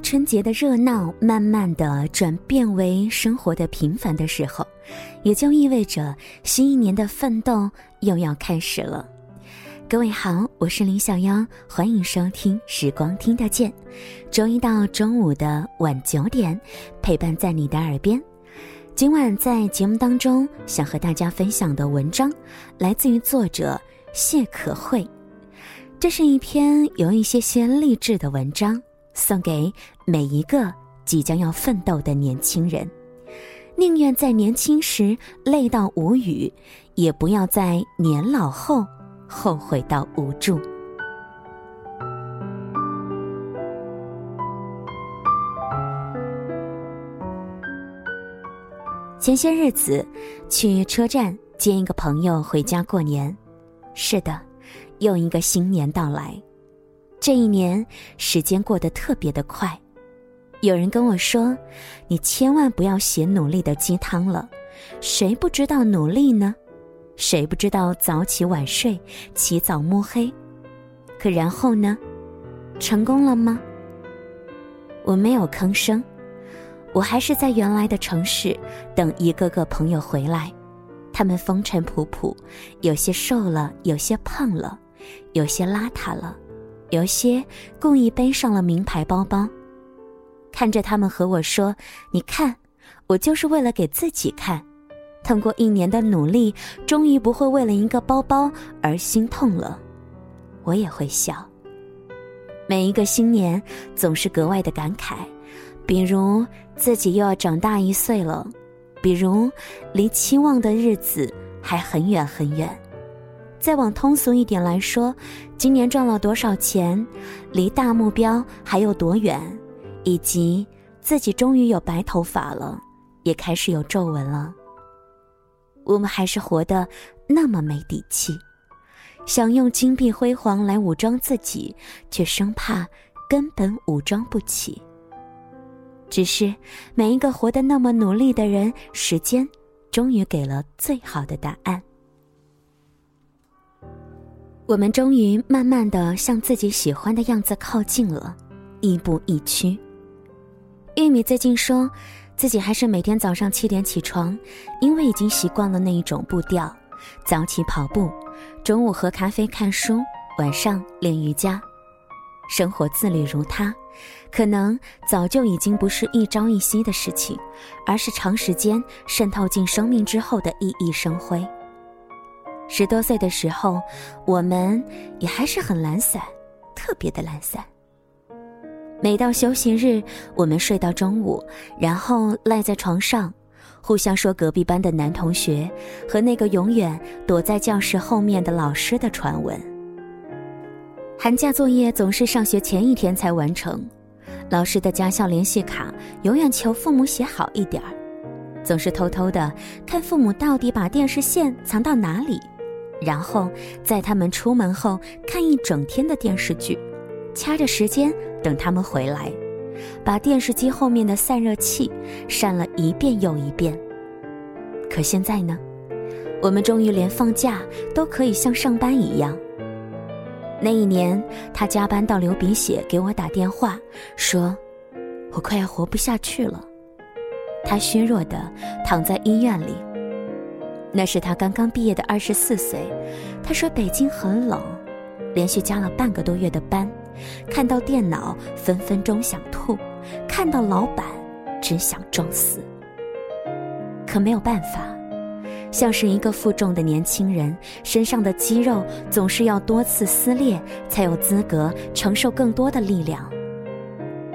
春节的热闹慢慢的转变为生活的平凡的时候，也就意味着新一年的奋斗又要开始了。各位好，我是林小妖，欢迎收听《时光听得见》，周一到周五的晚九点，陪伴在你的耳边。今晚在节目当中想和大家分享的文章，来自于作者谢可慧。这是一篇有一些些励志的文章。送给每一个即将要奋斗的年轻人，宁愿在年轻时累到无语，也不要在年老后后悔到无助。前些日子去车站接一个朋友回家过年，是的，又一个新年到来。这一年，时间过得特别的快。有人跟我说：“你千万不要写努力的鸡汤了，谁不知道努力呢？谁不知道早起晚睡，起早摸黑？可然后呢？成功了吗？”我没有吭声，我还是在原来的城市等一个个朋友回来。他们风尘仆仆，有些瘦了，有些胖了，有些邋遢了。有些故意背上了名牌包包，看着他们和我说：“你看，我就是为了给自己看，通过一年的努力，终于不会为了一个包包而心痛了。”我也会笑。每一个新年总是格外的感慨，比如自己又要长大一岁了，比如离期望的日子还很远很远。再往通俗一点来说，今年赚了多少钱，离大目标还有多远，以及自己终于有白头发了，也开始有皱纹了。我们还是活得那么没底气，想用金碧辉煌来武装自己，却生怕根本武装不起。只是每一个活得那么努力的人，时间终于给了最好的答案。我们终于慢慢的向自己喜欢的样子靠近了，亦步亦趋。玉米最近说，自己还是每天早上七点起床，因为已经习惯了那一种步调：早起跑步，中午喝咖啡看书，晚上练瑜伽。生活自律如他，可能早就已经不是一朝一夕的事情，而是长时间渗透进生命之后的熠熠生辉。十多岁的时候，我们也还是很懒散，特别的懒散。每到休息日，我们睡到中午，然后赖在床上，互相说隔壁班的男同学和那个永远躲在教室后面的老师的传闻。寒假作业总是上学前一天才完成，老师的家校联系卡永远求父母写好一点儿，总是偷偷的看父母到底把电视线藏到哪里。然后在他们出门后看一整天的电视剧，掐着时间等他们回来，把电视机后面的散热器扇了一遍又一遍。可现在呢，我们终于连放假都可以像上班一样。那一年，他加班到流鼻血，给我打电话说：“我快要活不下去了。”他虚弱的躺在医院里。那是他刚刚毕业的二十四岁，他说北京很冷，连续加了半个多月的班，看到电脑分分钟想吐，看到老板只想装死。可没有办法，像是一个负重的年轻人，身上的肌肉总是要多次撕裂，才有资格承受更多的力量。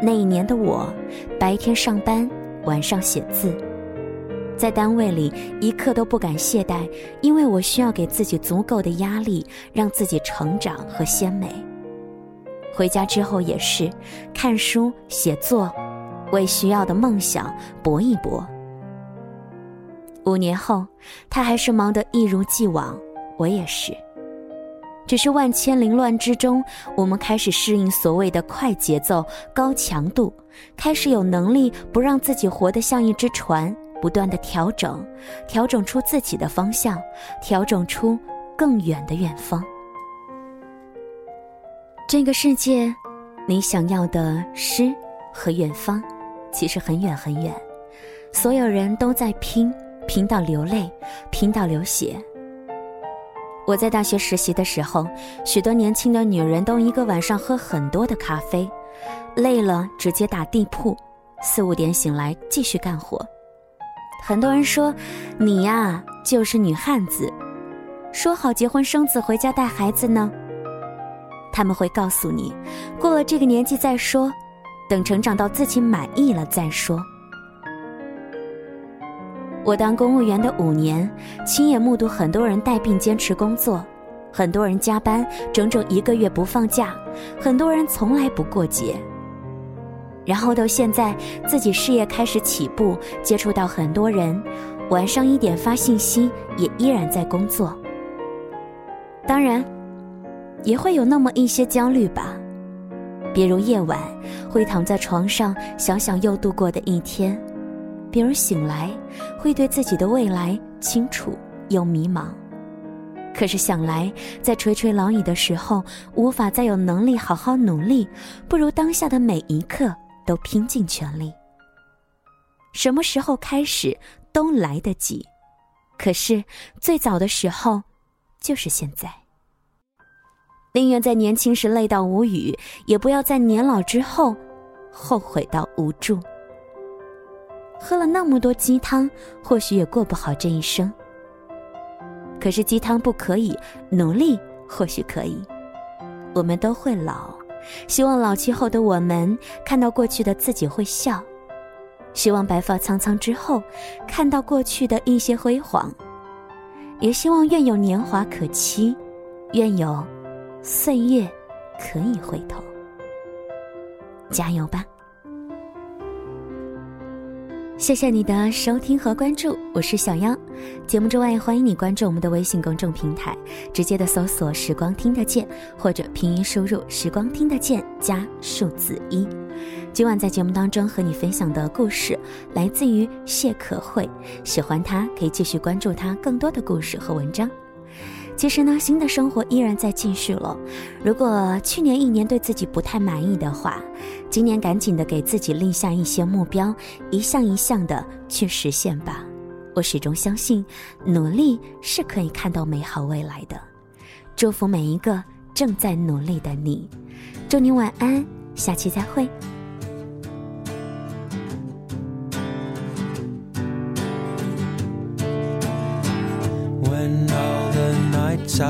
那一年的我，白天上班，晚上写字。在单位里一刻都不敢懈怠，因为我需要给自己足够的压力，让自己成长和鲜美。回家之后也是，看书、写作，为需要的梦想搏一搏。五年后，他还是忙得一如既往，我也是。只是万千凌乱之中，我们开始适应所谓的快节奏、高强度，开始有能力不让自己活得像一只船。不断的调整，调整出自己的方向，调整出更远的远方。这个世界，你想要的诗和远方，其实很远很远。所有人都在拼，拼到流泪，拼到流血。我在大学实习的时候，许多年轻的女人都一个晚上喝很多的咖啡，累了直接打地铺，四五点醒来继续干活。很多人说：“你呀，就是女汉子，说好结婚生子回家带孩子呢。”他们会告诉你，过了这个年纪再说，等成长到自己满意了再说。我当公务员的五年，亲眼目睹很多人带病坚持工作，很多人加班整整一个月不放假，很多人从来不过节。然后到现在，自己事业开始起步，接触到很多人，晚上一点发信息，也依然在工作。当然，也会有那么一些焦虑吧，比如夜晚会躺在床上想想又度过的一天。比如醒来，会对自己的未来清楚又迷茫。可是想来，在垂垂老矣的时候，无法再有能力好好努力，不如当下的每一刻都拼尽全力。什么时候开始都来得及，可是最早的时候，就是现在。宁愿在年轻时累到无语，也不要在年老之后后悔到无助。喝了那么多鸡汤，或许也过不好这一生。可是鸡汤不可以，努力或许可以。我们都会老，希望老去后的我们看到过去的自己会笑；希望白发苍苍之后，看到过去的一些辉煌；也希望愿有年华可期，愿有岁月可以回头。加油吧！谢谢你的收听和关注，我是小妖。节目之外，欢迎你关注我们的微信公众平台，直接的搜索“时光听得见”或者拼音输入“时光听得见”加数字一。今晚在节目当中和你分享的故事来自于谢可慧，喜欢她可以继续关注她更多的故事和文章。其实呢，新的生活依然在继续了。如果去年一年对自己不太满意的话，今年赶紧的给自己立下一些目标，一项一项的去实现吧。我始终相信，努力是可以看到美好未来的。祝福每一个正在努力的你，祝你晚安，下期再会。在